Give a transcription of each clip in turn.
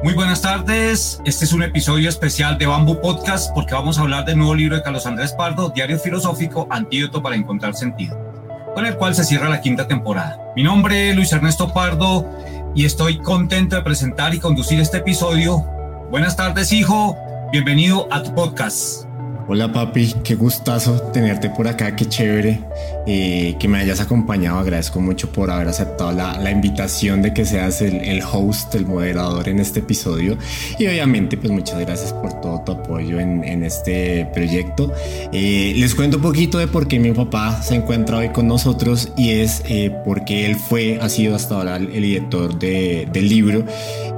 Muy buenas tardes. Este es un episodio especial de Bamboo Podcast porque vamos a hablar del nuevo libro de Carlos Andrés Pardo, Diario Filosófico, Antídoto para Encontrar Sentido, con el cual se cierra la quinta temporada. Mi nombre es Luis Ernesto Pardo y estoy contento de presentar y conducir este episodio. Buenas tardes, hijo. Bienvenido a tu podcast. Hola papi, qué gustazo tenerte por acá, qué chévere eh, que me hayas acompañado. Agradezco mucho por haber aceptado la, invitación de que seas el, host, el moderador en este episodio. Y obviamente, pues muchas gracias por todo tu apoyo en, este proyecto. Eh, les cuento un poquito de por qué mi papá se encuentra hoy con nosotros y es eh, porque él fue, ha sido hasta ahora el, editor del libro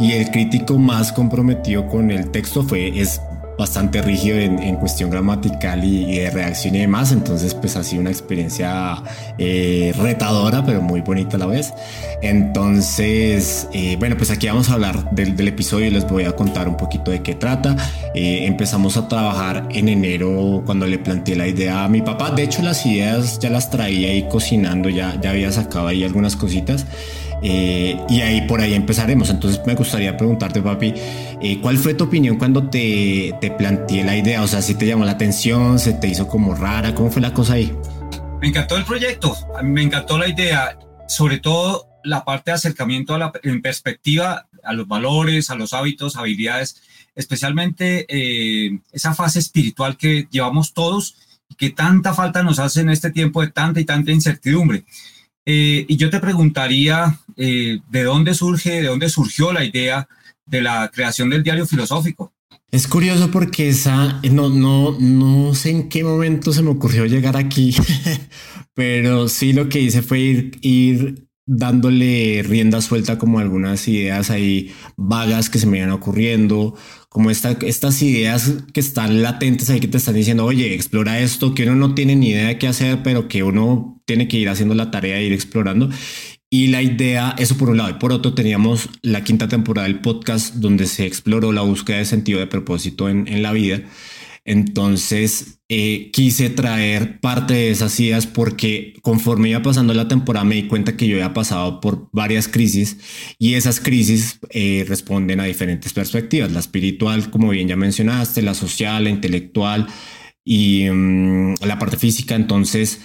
y el crítico más comprometido con el texto fue, es bastante rígido en, cuestión gramatical y, de reacción y demás. Entonces, pues ha sido una experiencia eh, retadora, pero muy bonita a la vez. Entonces, eh, bueno, pues aquí vamos a hablar del, episodio y les voy a contar un poquito de qué trata. Eh, empezamos a trabajar en enero cuando le planteé la idea a mi papá. De hecho, las ideas ya las traía ahí cocinando, ya, ya había sacado ahí algunas cositas. Eh, y ahí por ahí empezaremos. Entonces me gustaría preguntarte, papi, eh, ¿cuál fue tu opinión cuando te, te planteé la idea? O sea, si te llamó la atención, se te hizo como rara, ¿cómo fue la cosa ahí? Me encantó el proyecto, me encantó la idea, sobre todo la parte de acercamiento a la, en perspectiva a los valores, a los hábitos, habilidades, especialmente eh, esa fase espiritual que llevamos todos y que tanta falta nos hace en este tiempo de tanta y tanta incertidumbre. Eh, y yo te preguntaría eh, de dónde surge, de dónde surgió la idea de la creación del diario filosófico. Es curioso porque esa no, no, no sé en qué momento se me ocurrió llegar aquí, pero sí lo que hice fue ir, ir dándole rienda suelta como algunas ideas ahí vagas que se me iban ocurriendo, como esta, estas ideas que están latentes ahí que te están diciendo, oye, explora esto, que uno no tiene ni idea de qué hacer, pero que uno tiene que ir haciendo la tarea de ir explorando. Y la idea, eso por un lado, y por otro teníamos la quinta temporada del podcast donde se exploró la búsqueda de sentido de propósito en, en la vida. Entonces eh, quise traer parte de esas ideas porque conforme iba pasando la temporada me di cuenta que yo había pasado por varias crisis y esas crisis eh, responden a diferentes perspectivas, la espiritual, como bien ya mencionaste, la social, la intelectual y mm, la parte física. Entonces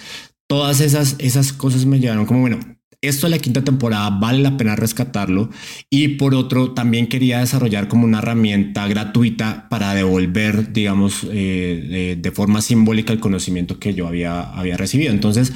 todas esas, esas cosas me llevaron como, bueno, esto de la quinta temporada vale la pena rescatarlo. Y por otro también quería desarrollar como una herramienta gratuita para devolver digamos eh, de, forma simbólica el conocimiento que yo había, había recibido. Entonces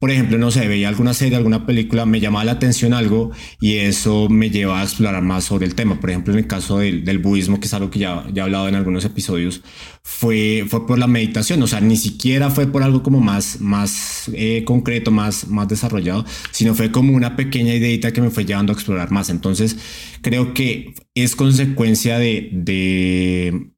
por ejemplo, no sé, veía alguna serie, alguna película, me llamaba la atención algo y eso me lleva a explorar más sobre el tema. Por ejemplo, en el caso del, del budismo, que es algo que ya, ya he hablado en algunos episodios, fue, fue por la meditación, o sea, ni siquiera fue por algo como más, más eh, concreto, más, más desarrollado, sino fue como una pequeña ideita que me fue llevando a explorar más. Entonces, creo que es consecuencia de, de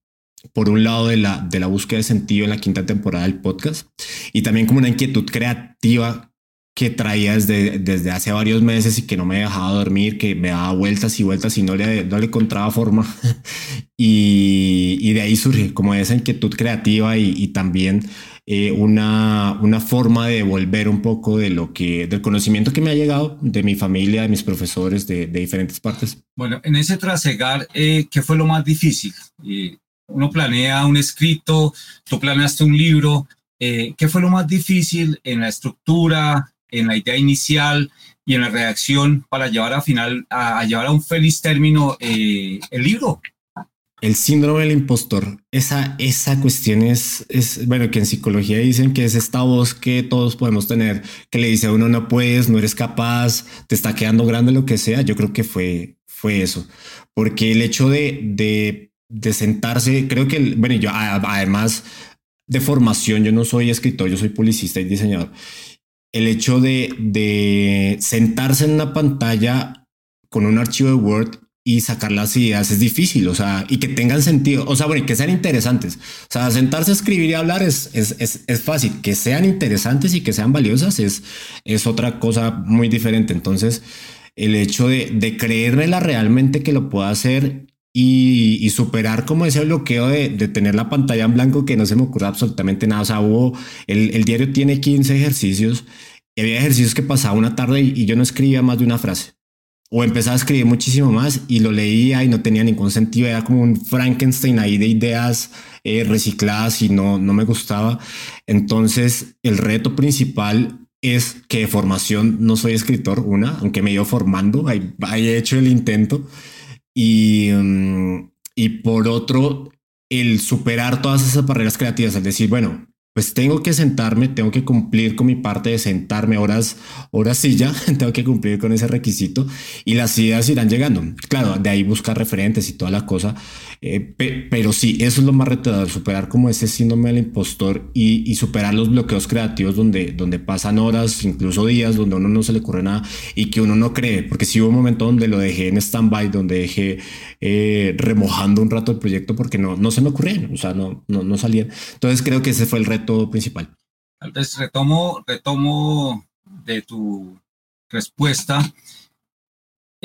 por un lado de la, de la búsqueda de sentido en la quinta temporada del podcast y también como una inquietud creativa que traía desde, desde hace varios meses y que no me dejaba dormir, que me daba vueltas y vueltas y no le, no le encontraba forma. y, y, de ahí surge como esa inquietud creativa y, y también eh, una, una forma de volver un poco de lo que, del conocimiento que me ha llegado de mi familia, de mis profesores de, de diferentes partes. Bueno, en ese trasegar, eh, ¿qué fue lo más difícil? Eh, uno planea un escrito, tú planeaste un libro. Eh, ¿Qué fue lo más difícil en la estructura, en la idea inicial y en la redacción para llevar a final, a, llevar a un feliz término eh, el libro? El síndrome del impostor, esa, esa cuestión es, es, bueno, que en psicología dicen que es esta voz que todos podemos tener, que le dice a uno no puedes, no eres capaz, te está quedando grande lo que sea. Yo creo que fue, fue eso, porque el hecho de, de de sentarse, creo que, bueno, yo además de formación, yo no soy escritor, yo soy publicista y diseñador. El hecho de, de sentarse en una pantalla con un archivo de Word y sacar las ideas es difícil, o sea, y que tengan sentido, o sea, bueno, y que sean interesantes. O sea, sentarse a escribir y hablar es, es, es, es, fácil, que sean interesantes y que sean valiosas es, es otra cosa muy diferente. Entonces, el hecho de, de creérmela realmente que lo pueda hacer y, superar como ese bloqueo de, tener la pantalla en blanco que no se me ocurra absolutamente nada. O sea, hubo, el, diario tiene 15 ejercicios y había ejercicios que pasaba una tarde y, yo no escribía más de una frase. o empezaba a escribir muchísimo más y lo leía y no tenía ningún sentido, era como un Frankenstein ahí de ideas eh, recicladas y no, no me gustaba. Entonces, el reto principal es que de formación no soy escritor, una, aunque me he ido formando, he hecho el intento. Y, mm, y por otro, el superar todas esas barreras creativas, es decir, bueno, pues tengo que sentarme, tengo que cumplir con mi parte de sentarme horas, horas sí ya, tengo que cumplir con ese requisito y las ideas irán llegando. Claro, de ahí buscar referentes y toda la cosa, eh, pero sí, eso es lo más retador, superar como ese síndrome del impostor y, superar los bloqueos creativos donde, donde pasan horas, incluso días, donde a uno no se le ocurre nada y que uno no cree, porque si hubo un momento donde lo dejé en stand-by, donde dejé eh, remojando un rato el proyecto porque no, no se me ocurría, o sea, no, no, no salían. Entonces creo que ese fue el reto principal. Tal vez retomo, retomo de tu respuesta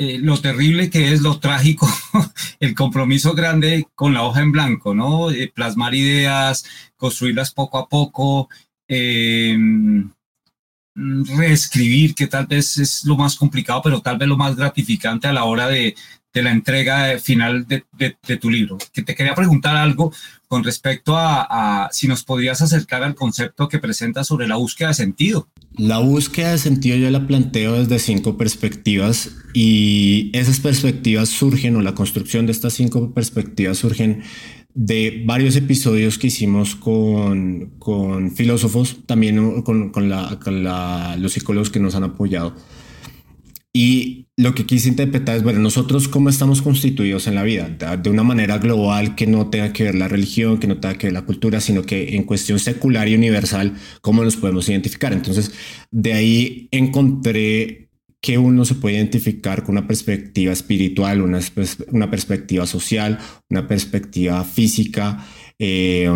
eh, lo terrible que es, lo trágico, el compromiso grande con la hoja en blanco, ¿no? Eh, plasmar ideas, construirlas poco a poco, em, reescribir, que tal vez es lo más complicado, pero tal vez lo más gratificante a la hora de, la entrega final de, tu libro. Que te quería preguntar algo con respecto a, si nos podrías acercar al concepto que presenta sobre la búsqueda de sentido. La búsqueda de sentido yo la planteo desde cinco perspectivas y esas perspectivas surgen o la construcción de estas cinco perspectivas surgen de varios episodios que hicimos con, con filósofos, también con, con, la, los psicólogos que nos han apoyado. Y lo que quise interpretar es, bueno, nosotros cómo estamos constituidos en la vida, de una manera global que no tenga que ver la religión, que no tenga que ver la cultura, sino que en cuestión secular y universal, cómo nos podemos identificar. Entonces, de ahí encontré que uno se puede identificar con una perspectiva espiritual, una, una perspectiva social, una perspectiva física, eh,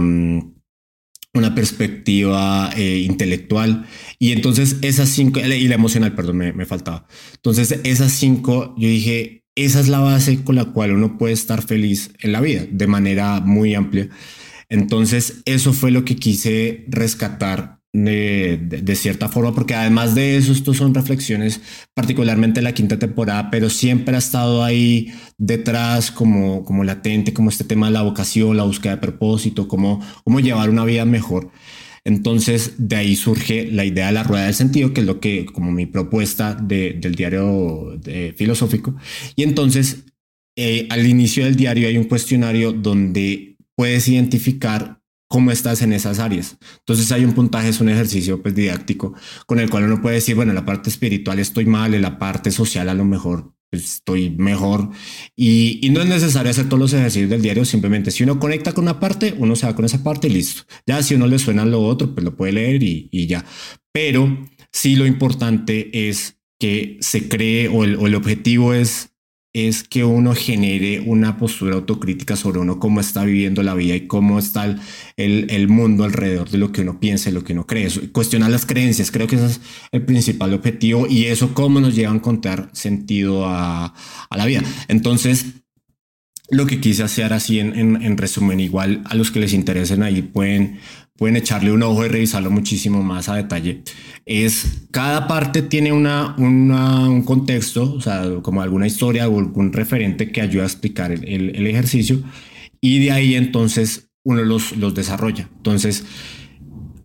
una perspectiva eh, intelectual. Y entonces esas cinco, y la emocional, perdón, me, me, faltaba. Entonces esas cinco, yo dije, esa es la base con la cual uno puede estar feliz en la vida, de manera muy amplia. Entonces eso fue lo que quise rescatar de, cierta forma, porque además de eso, estos son reflexiones, particularmente la quinta temporada, pero siempre ha estado ahí detrás como, como latente, como este tema de la vocación, la búsqueda de propósito, cómo, cómo llevar una vida mejor. Entonces, de ahí surge la idea de la rueda del sentido, que es lo que, como mi propuesta del diario filosófico. Y entonces, eh, al inicio del diario hay un cuestionario donde puedes identificar cómo estás en esas áreas. Entonces hay un puntaje, es un ejercicio pues didáctico con el cual uno puede decir, bueno, en la parte espiritual estoy mal, en la parte social a lo mejor pues, estoy mejor y, y, no es necesario hacer todos los ejercicios del diario, simplemente si uno conecta con una parte, uno se va con esa parte y listo. Ya si uno le suena lo otro, pues lo puede leer y, y ya. Pero sí lo importante es que se cree o el, o el objetivo es es que uno genere una postura autocrítica sobre uno cómo está viviendo la vida y cómo está el, el, mundo alrededor de lo que uno piensa y lo que uno cree. Cuestionar las creencias, creo que ese es el principal objetivo y eso cómo nos lleva a encontrar sentido a, a la vida. Entonces, lo que quise hacer así en, en, en, resumen, igual a los que les interesen ahí pueden, pueden echarle un ojo y revisarlo muchísimo más a detalle, es cada parte tiene una, un contexto, o sea, como alguna historia o algún referente que ayuda a explicar el, el, ejercicio y de ahí entonces uno los, los desarrolla. Entonces,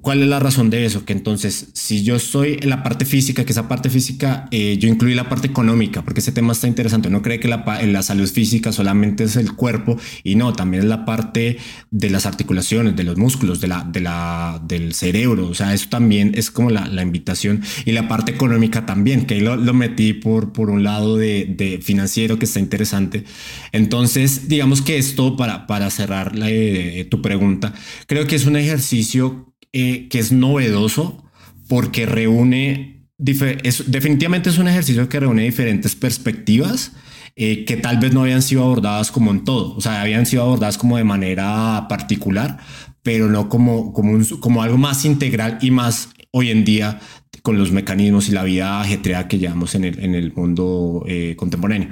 ¿Cuál es la razón de eso? Que entonces, si yo estoy en la parte física, que esa parte física, eh, yo incluí la parte económica, porque ese tema está interesante. No cree que la, la salud física solamente es el cuerpo y no, también es la parte de las articulaciones, de los músculos, de la, de la, del cerebro. O sea, eso también es como la, la invitación y la parte económica también, que ahí lo, lo metí por, por un lado de, de, financiero que está interesante. Entonces, digamos que esto para, para cerrar eh, tu pregunta, creo que es un ejercicio eh, que es novedoso porque reúne, definitivamente es un ejercicio que reúne diferentes perspectivas eh, que tal vez no habían sido abordadas como en todo, o sea, habían sido abordadas como de manera particular, pero no como, como, como algo más integral y más hoy en día con los mecanismos y la vida ajetreada que llevamos en el, en el mundo eh, contemporáneo.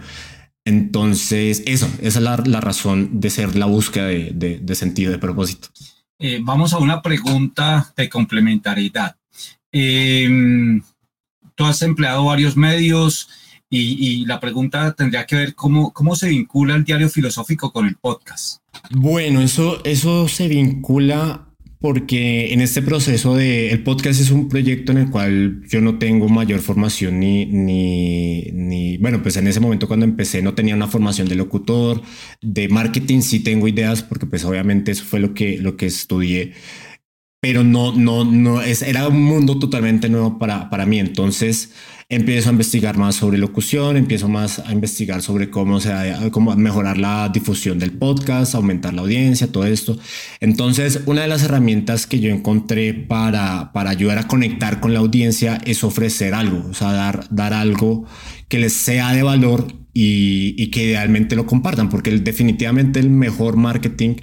Entonces, eso, esa es la, la, razón de ser la búsqueda de, de, de sentido, de propósito. Eh, vamos a una pregunta de complementariedad. Em, tú has empleado varios medios Y, la pregunta tendría que ver cómo, cómo se vincula el diario filosófico con el podcast. Bueno, eso, eso se vincula porque en este proceso de el podcast es un proyecto en el cual yo no tengo mayor formación ni, ni, ni, bueno, pues en ese momento cuando empecé no tenía una formación de locutor, de marketing sí tengo ideas porque pues obviamente eso fue lo que, lo que estudié, pero no, no, no, es, era un mundo totalmente nuevo para, para mí. Entonces, empiezo a investigar más sobre locución, empiezo más a investigar sobre cómo, se, cómo mejorar la difusión del podcast, aumentar la audiencia, todo esto. Entonces, una de las herramientas que yo encontré para, para ayudar a conectar con la audiencia es ofrecer algo, o sea, dar, dar algo que les sea de valor y, y que idealmente lo compartan, porque definitivamente el mejor marketing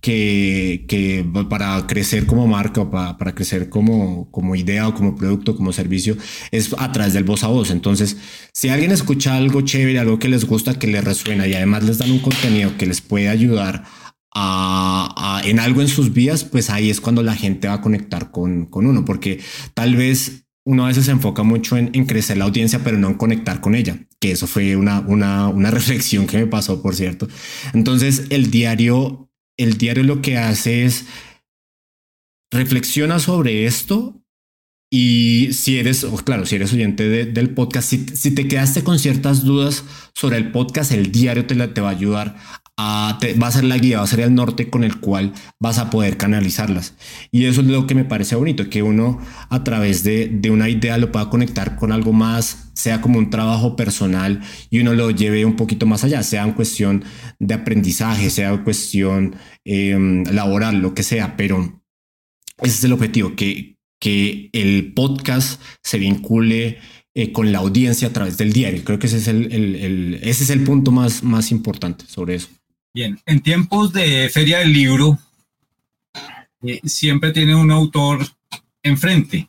que, que, para crecer como marca o para, para, crecer como, como idea o como producto, como servicio, es a través del voz a voz. Entonces, si alguien escucha algo chévere, algo que les gusta, que les resuena y además les dan un contenido que les puede ayudar a, en algo en sus vidas, pues ahí es cuando la gente va a conectar con, con uno, porque tal vez uno a veces se enfoca mucho en, en, crecer la audiencia, pero no en conectar con ella, que eso fue una, una, una reflexión que me pasó, por cierto. Entonces, el diario el diario lo que hace es reflexiona sobre esto y si eres, claro, si eres oyente del podcast, si, te quedaste con ciertas dudas sobre el podcast, el diario te, te va a ayudar va a ser la guía, va a ser el norte con el cual vas a poder canalizarlas. Y eso es lo que me parece bonito, que uno a través de, de una idea lo pueda conectar con algo más, sea como un trabajo personal y uno lo lleve un poquito más allá, sea en cuestión de aprendizaje, sea en cuestión em, laboral, lo que sea, pero ese es el objetivo, que, que el podcast se vincule eh, con la audiencia a través del diario. Creo que ese es el, el, ese es el punto más, más importante sobre eso. Bien, en tiempos de feria del libro, eh, siempre tiene un autor enfrente.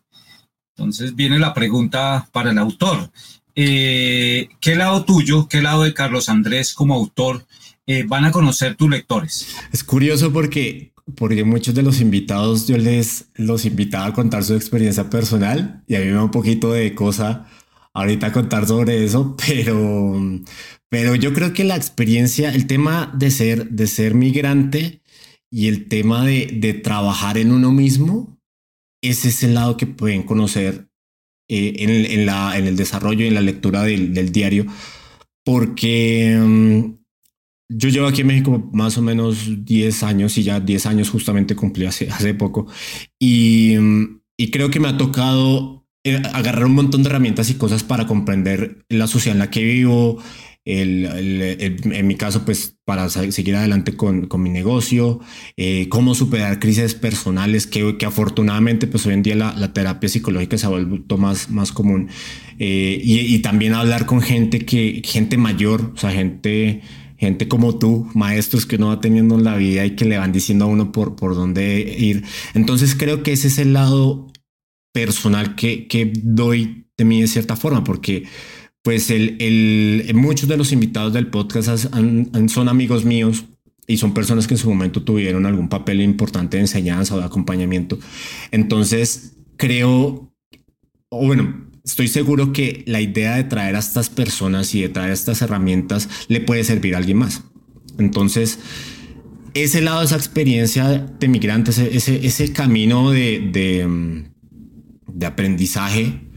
Entonces viene la pregunta para el autor. Eh, ¿Qué lado tuyo, qué lado de Carlos Andrés como autor eh, van a conocer tus lectores? Es curioso porque, porque muchos de los invitados yo les los invitaba a contar su experiencia personal y a mí me da un poquito de cosa ahorita contar sobre eso, pero, pero yo creo que la experiencia, el tema de ser, de ser migrante y el tema de, de trabajar en uno mismo, ese es el lado que pueden conocer eh, en, en, la, en el desarrollo y en la lectura del, del diario, porque um, yo llevo aquí en México más o menos 10 años y ya 10 años justamente cumplí hace, hace poco y, um, y creo que me ha tocado eh, agarrar un montón de herramientas y cosas para comprender la sociedad en la que vivo, el, en mi caso, pues para seguir adelante con, con mi negocio, eh, cómo superar crisis personales, que, que, afortunadamente pues hoy en día la, la, terapia psicológica se ha vuelto más, más común. Eh, y, y, también hablar con gente que, gente mayor, o sea, gente, gente como tú, maestros que uno va teniendo en la vida y que le van diciendo a uno por, por dónde ir. Entonces creo que ese es el lado personal que, que doy de mí de cierta forma, porque pues el, el, muchos de los invitados del podcast son amigos míos y son personas que en su momento tuvieron algún papel importante de enseñanza o de acompañamiento. Entonces, creo, o bueno, estoy seguro que la idea de traer a estas personas y de traer estas herramientas le puede servir a alguien más. Entonces, ese lado esa experiencia de migrantes, ese, ese camino de, de de aprendizaje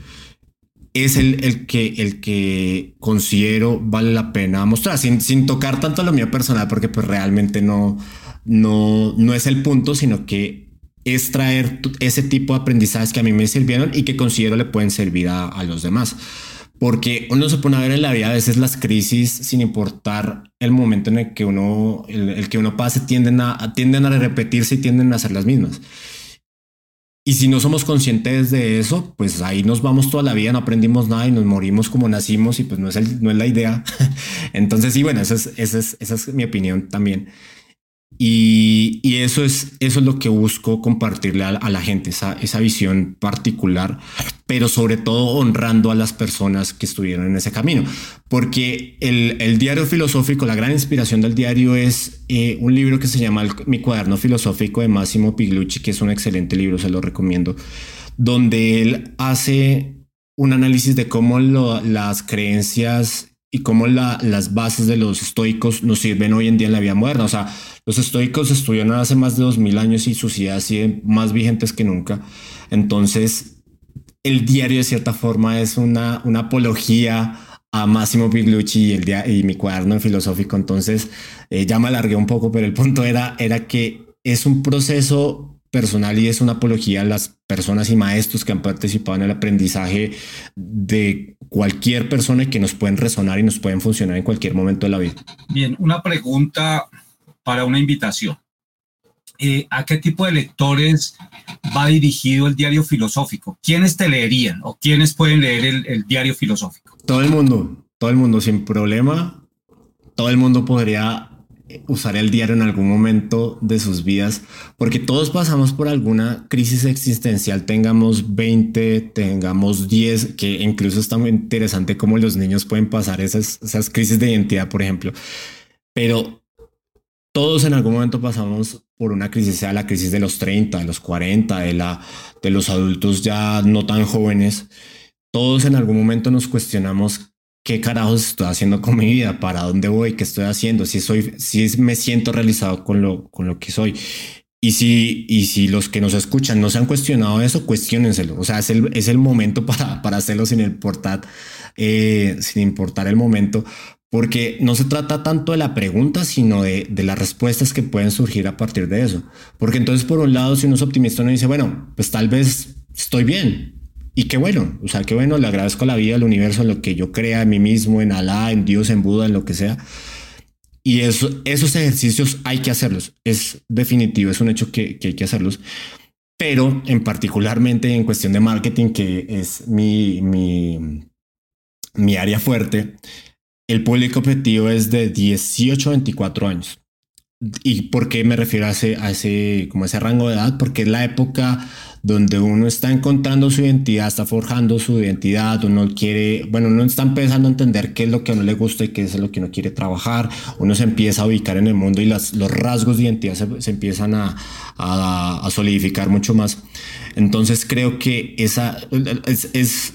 es el, el, que, el que considero vale la pena mostrar, sin, sin tocar tanto lo mío personal, porque pues realmente no, no, no es el punto, sino que es traer ese tipo de aprendizajes que a mí me sirvieron y que considero le pueden servir a, los demás. Porque uno se pone a ver en la vida a veces las crisis, sin importar el momento en el que uno, el, el que uno pase, tienden a, tienden a repetirse y tienden a ser las mismas. Y si no somos conscientes de eso, pues ahí nos vamos toda la vida, no aprendimos nada y nos morimos como nacimos y pues no es, el, no es la idea. Entonces, sí, bueno, esa es, esa es, esa es mi opinión también. Y, y, eso, es, eso es lo que busco compartirle a, a, la gente, esa, esa visión particular, pero sobre todo honrando a las personas que estuvieron en ese camino. Porque el, el diario filosófico, la gran inspiración del diario es eh, un libro que se llama Mi cuaderno filosófico de Massimo Piglucci, que es un excelente libro, se lo recomiendo, donde él hace un análisis de cómo las creencias y cómo las bases de los estoicos nos sirven hoy en día en la vida moderna. O sea, los estoicos estuvieron hace más de dos mil años y sus ideas siguen más vigentes que nunca. Entonces, el diario de cierta forma es una, una apología a Máximo Piglucci y, el día, y mi cuaderno filosófico. Entonces, eh, ya me alargué un poco, pero el punto era, era que es un proceso personal y es una apología a las personas y maestros que han participado en el aprendizaje de cualquier persona y que nos pueden resonar y nos pueden funcionar en cualquier momento de la vida. Bien, una pregunta para una invitación. Eh, ¿A qué tipo de lectores va dirigido el diario filosófico? ¿Quiénes te leerían o quiénes pueden leer el, el diario filosófico? Todo el mundo, todo el mundo sin problema. Todo el mundo podría usar el diario en algún momento de sus vidas, porque todos pasamos por alguna crisis existencial, tengamos 20, tengamos 10, que incluso está muy interesante cómo los niños pueden pasar esas, esas crisis de identidad, por ejemplo. Pero todos en algún momento pasamos por una crisis, sea la crisis de los 30, de los 40, de, la, de los adultos ya no tan jóvenes. Todos en algún momento nos cuestionamos qué carajos estoy haciendo con mi vida, para dónde voy, qué estoy haciendo, si soy, si me siento realizado con lo, con lo que soy. Y si, y si los que nos escuchan no se han cuestionado eso, cuestionenselo. O sea, es el, es el momento para, para hacerlo sin importar, eh, sin importar el momento, porque no se trata tanto de la pregunta, sino de, de, las respuestas que pueden surgir a partir de eso. Porque entonces, por un lado, si uno es optimista, uno dice, bueno, pues tal vez estoy bien, y qué bueno, o sea, qué bueno, le agradezco a la vida, al universo, en lo que yo crea, en mí mismo, en Alá, en Dios, en Buda, en lo que sea. Y eso, esos ejercicios hay que hacerlos. Es definitivo, es un hecho que, que hay que hacerlos. Pero en particularmente en cuestión de marketing, que es mi, mi, mi área fuerte, el público objetivo es de 18 a 24 años. ¿Y por qué me refiero a ese, a ese, como ese rango de edad? Porque es la época donde uno está encontrando su identidad, está forjando su identidad, uno quiere, bueno, uno está empezando a entender qué es lo que a uno le gusta y qué es lo que uno quiere trabajar, uno se empieza a ubicar en el mundo y las, los rasgos de identidad se, empiezan a, a, solidificar mucho más. Entonces creo que esa es, es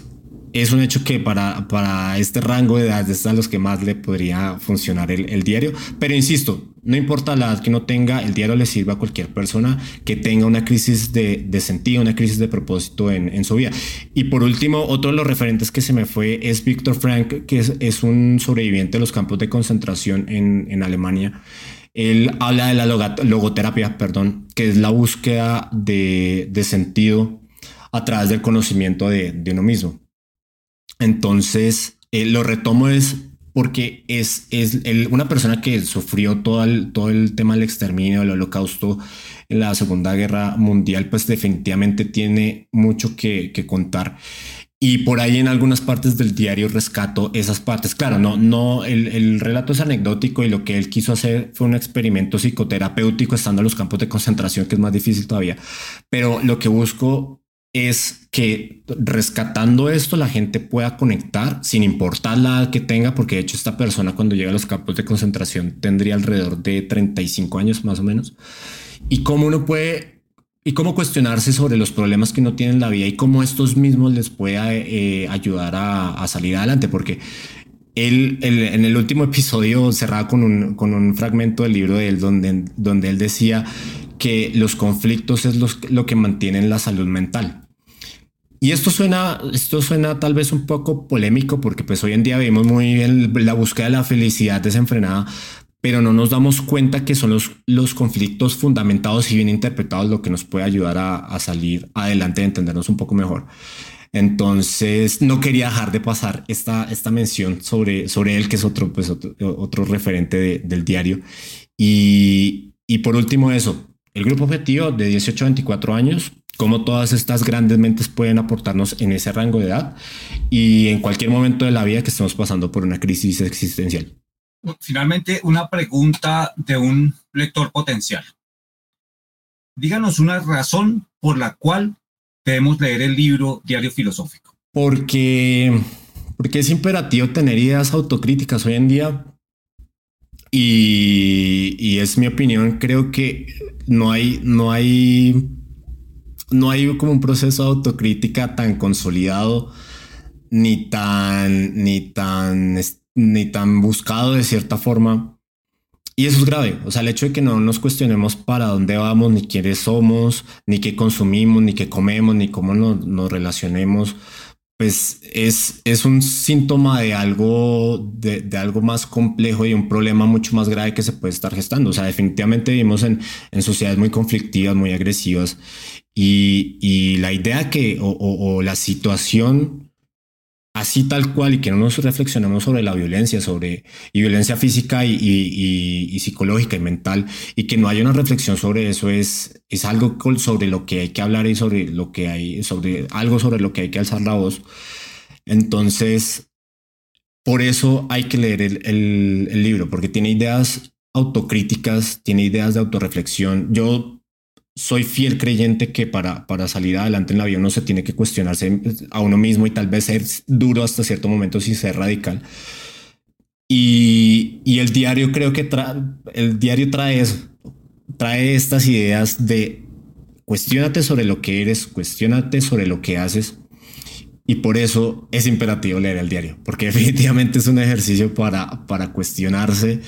es un hecho que para, para este rango de edad es a los que más le podría funcionar el, el, diario. Pero insisto, no importa la edad que no tenga, el diario le sirve a cualquier persona que tenga una crisis de, de sentido, una crisis de propósito en, en, su vida. Y por último, otro de los referentes que se me fue es Víctor Frank, que es, es, un sobreviviente de los campos de concentración en, en Alemania. Él habla de la logoterapia, perdón, que es la búsqueda de, de sentido a través del conocimiento de, de uno mismo. Entonces, eh, lo retomo es porque es, es una persona que sufrió todo el, todo el tema del exterminio, del holocausto la Segunda Guerra Mundial, pues definitivamente tiene mucho que, que contar. Y por ahí en algunas partes del diario rescato esas partes. Claro, no, no, el, el, relato es anecdótico y lo que él quiso hacer fue un experimento psicoterapéutico estando en los campos de concentración, que es más difícil todavía. Pero lo que busco es que rescatando esto la gente pueda conectar sin importar la que tenga, porque de hecho esta persona cuando llega a los campos de concentración tendría alrededor de 35 años más o menos. Y cómo uno puede y cómo cuestionarse sobre los problemas que no tienen la vida y cómo estos mismos les puede eh, ayudar a, salir adelante, porque él, en el último episodio cerraba con un, con un fragmento del libro de él donde, donde él decía que los conflictos es lo que mantienen la salud mental. Y esto suena, esto suena tal vez un poco polémico porque pues hoy en día vemos muy bien la búsqueda de la felicidad desenfrenada, pero no nos damos cuenta que son los, los conflictos fundamentados y bien interpretados lo que nos puede ayudar a, a salir adelante, a entendernos un poco mejor. Entonces, no quería dejar de pasar esta, esta mención sobre, sobre él, que es otro, pues, otro, otro referente del diario. Y, y por último, eso, el grupo objetivo de 18 a 24 años, cómo todas estas grandes mentes pueden aportarnos en ese rango de edad y en cualquier momento de la vida que estemos pasando por una crisis existencial. Finalmente, una pregunta de un lector potencial. Díganos una razón por la cual debemos leer el libro Diario Filosófico. Porque, porque es imperativo tener ideas autocríticas hoy en día y, y, es mi opinión, creo que no hay, no hay, no hay como un proceso de autocrítica tan consolidado ni tan, ni tan, ni tan buscado de cierta forma. Y eso es grave. O sea, el hecho de que no nos cuestionemos para dónde vamos, ni quiénes somos, ni qué consumimos, ni qué comemos, ni cómo nos, nos relacionemos, pues es, es un síntoma de algo, de, de, algo más complejo y un problema mucho más grave que se puede estar gestando. O sea, definitivamente vivimos en, en sociedades muy conflictivas, muy agresivas y, y la idea que, o, o, o, la situación así tal cual y que no nos reflexionemos sobre la violencia, sobre y violencia física y, y, y, psicológica y mental y que no haya una reflexión sobre eso es, es algo sobre lo que hay que hablar y sobre lo que hay, sobre algo sobre lo que hay que alzar la voz. Entonces, por eso hay que leer el, el, el libro, porque tiene ideas autocríticas, tiene ideas de autorreflexión. Yo soy fiel creyente que para, para salir adelante en la vida uno se tiene que cuestionarse a uno mismo y tal vez ser duro hasta cierto momento sin ser radical. Y, y el diario creo que el diario trae eso, trae estas ideas de cuestionate sobre lo que eres, cuestionate sobre lo que haces. Y por eso es imperativo leer el diario, porque definitivamente es un ejercicio para, para cuestionarse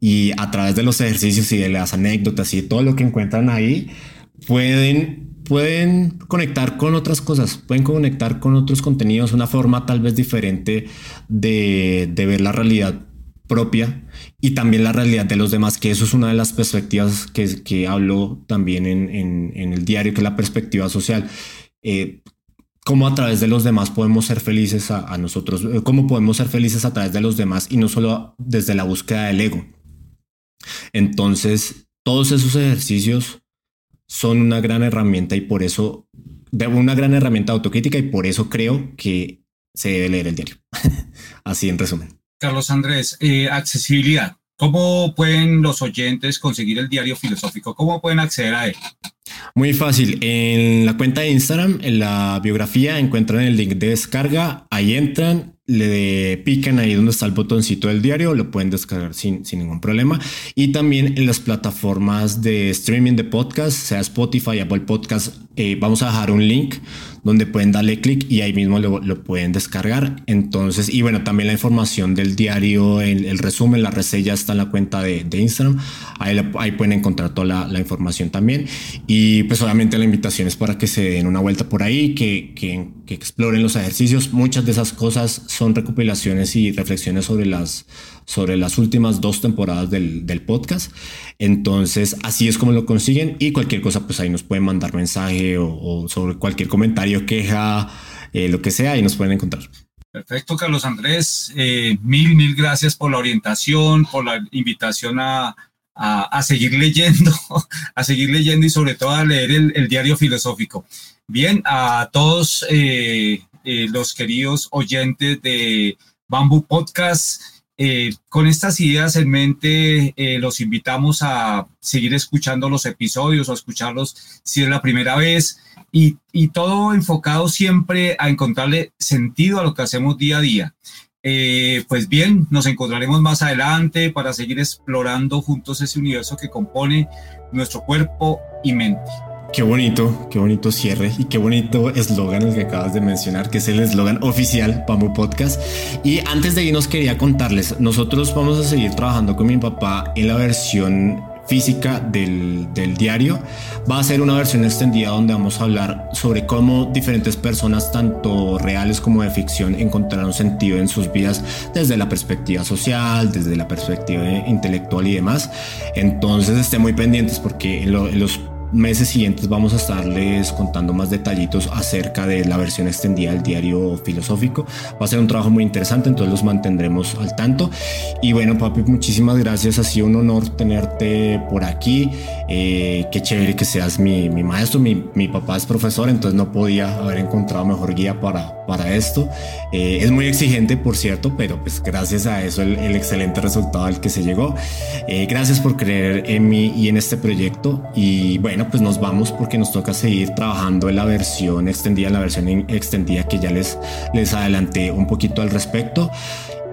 y a través de los ejercicios y de las anécdotas y todo lo que encuentran ahí, pueden, pueden conectar con otras cosas, pueden conectar con otros contenidos, una forma tal vez diferente de, de ver la realidad propia y también la realidad de los demás, que eso es una de las perspectivas que, que hablo también en, en, el diario, que la perspectiva social. Eh, cómo a través de los demás podemos ser felices a, a, nosotros, eh, cómo podemos ser felices a través de los demás y no solo desde la búsqueda del ego. Entonces, todos esos ejercicios son una gran herramienta y por eso, una gran herramienta autocrítica y por eso creo que se debe leer el diario. Así en resumen. Carlos Andrés, eh, accesibilidad. ¿Cómo pueden los oyentes conseguir el diario filosófico? ¿Cómo pueden acceder a él? Muy fácil. En la cuenta de Instagram, en la biografía, encuentran el link de descarga. Ahí entran, le pican ahí donde está el botoncito del diario, lo pueden descargar sin, sin ningún problema. Y también en las plataformas de streaming de podcast, sea Spotify, Apple Podcast, eh, vamos a dejar un link donde pueden darle clic y ahí mismo lo, pueden descargar. Entonces, y bueno, también la información del diario, el, el resumen, la reseña está en la cuenta de, de Instagram. Ahí, ahí, pueden encontrar toda la, la, información también. Y pues obviamente la invitación es para que se den una vuelta por ahí, que, que, que exploren los ejercicios. Muchas de esas cosas son recopilaciones y reflexiones sobre las, sobre las últimas dos temporadas del, podcast. Entonces, así es como lo consiguen y cualquier cosa, pues ahí nos pueden mandar mensaje o, sobre cualquier comentario, queja, eh, lo que sea, y nos pueden encontrar. Perfecto, Carlos Andrés. Eh, mil, mil gracias por la orientación, por la invitación a, a, seguir leyendo, a seguir leyendo y sobre todo a leer el, el diario filosófico. Bien, a todos eh, eh, los queridos oyentes de Bamboo Podcast, eh, con estas ideas en mente, eh, los invitamos a seguir escuchando los episodios o a escucharlos si es la primera vez y, todo enfocado siempre a encontrarle sentido a lo que hacemos día a día. Pues bien, nos encontraremos más adelante para seguir explorando juntos ese universo que compone nuestro cuerpo y mente. Qué bonito, qué bonito cierre y qué bonito eslogan el que acabas de mencionar, que es el eslogan oficial Bamboo Podcast. Y antes de irnos quería contarles, nosotros vamos a seguir trabajando con mi papá en la versión física del, del, diario. Va a ser una versión extendida donde vamos a hablar sobre cómo diferentes personas, tanto reales como de ficción, encontraron sentido en sus vidas desde la perspectiva social, desde la perspectiva intelectual y demás. Entonces estén muy pendientes porque en los meses siguientes vamos a estarles contando más detallitos acerca de la versión extendida del diario filosófico. Va a ser un trabajo muy interesante, entonces los mantendremos al tanto. Y bueno, papi, muchísimas gracias. Ha sido un honor tenerte por aquí. Eh, qué chévere que seas mi, mi maestro. Mi, mi, papá es profesor, entonces no podía haber encontrado mejor guía para, para esto. Eh, es muy exigente, por cierto, pero pues gracias a eso el, el excelente resultado al que se llegó. Eh, gracias por creer en mí y en este proyecto. Y bueno, bueno, pues nos vamos porque nos toca seguir trabajando en la versión extendida, en la versión extendida que ya les, les adelanté un poquito al respecto.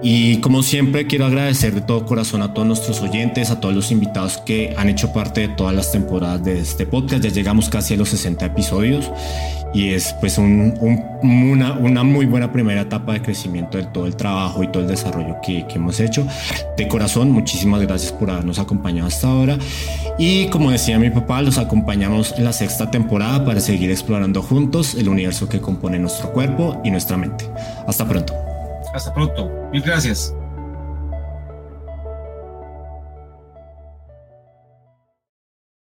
Y como siempre, quiero agradecer de todo corazón a todos nuestros oyentes, a todos los invitados que han hecho parte de todas las temporadas de este podcast. Ya llegamos casi a los 60 episodios y es pues un, una, una, muy buena primera etapa de crecimiento de todo el trabajo y todo el desarrollo que, que, hemos hecho. De corazón, muchísimas gracias por habernos acompañado hasta ahora. Y como decía mi papá, los acompañamos en la sexta temporada para seguir explorando juntos el universo que compone nuestro cuerpo y nuestra mente. Hasta pronto. Hasta pronto. Mil gracias.